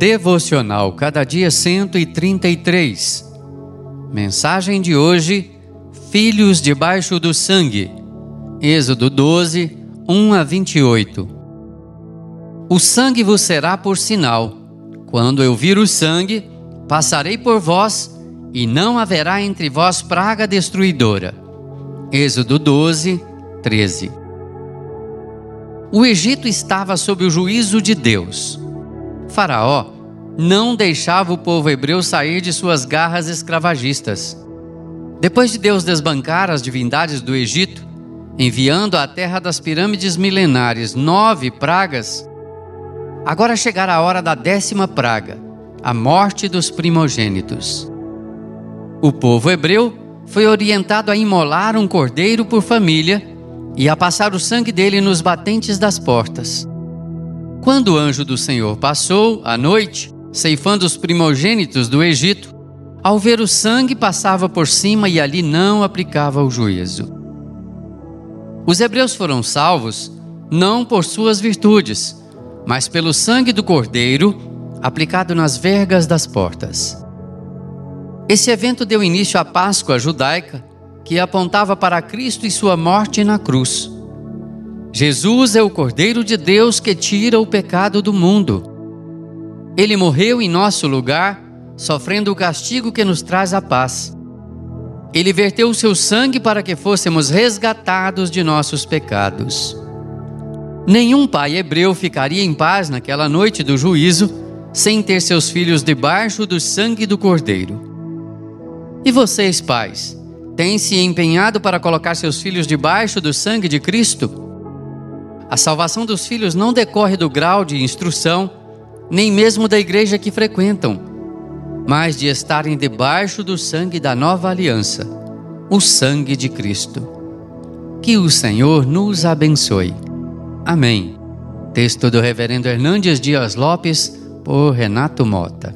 Devocional Cada Dia 133. Mensagem de hoje: Filhos debaixo do sangue. Êxodo 12, 1 a 28. O sangue vos será por sinal. Quando eu vir o sangue, passarei por vós, e não haverá entre vós praga destruidora. Êxodo 12, 13. O Egito estava sob o juízo de Deus. Faraó não deixava o povo hebreu sair de suas garras escravagistas. Depois de Deus desbancar as divindades do Egito, enviando à terra das pirâmides milenares nove pragas, agora chegara a hora da décima praga, a morte dos primogênitos. O povo hebreu foi orientado a imolar um cordeiro por família e a passar o sangue dele nos batentes das portas. Quando o anjo do Senhor passou, à noite, ceifando os primogênitos do Egito, ao ver o sangue passava por cima e ali não aplicava o juízo. Os hebreus foram salvos não por suas virtudes, mas pelo sangue do cordeiro aplicado nas vergas das portas. Esse evento deu início à Páscoa judaica, que apontava para Cristo e sua morte na cruz. Jesus é o Cordeiro de Deus que tira o pecado do mundo. Ele morreu em nosso lugar, sofrendo o castigo que nos traz a paz. Ele verteu o seu sangue para que fôssemos resgatados de nossos pecados. Nenhum pai hebreu ficaria em paz naquela noite do juízo sem ter seus filhos debaixo do sangue do Cordeiro. E vocês, pais, têm se empenhado para colocar seus filhos debaixo do sangue de Cristo? A salvação dos filhos não decorre do grau de instrução, nem mesmo da igreja que frequentam, mas de estarem debaixo do sangue da nova aliança, o sangue de Cristo. Que o Senhor nos abençoe. Amém. Texto do Reverendo Hernandes Dias Lopes, por Renato Mota.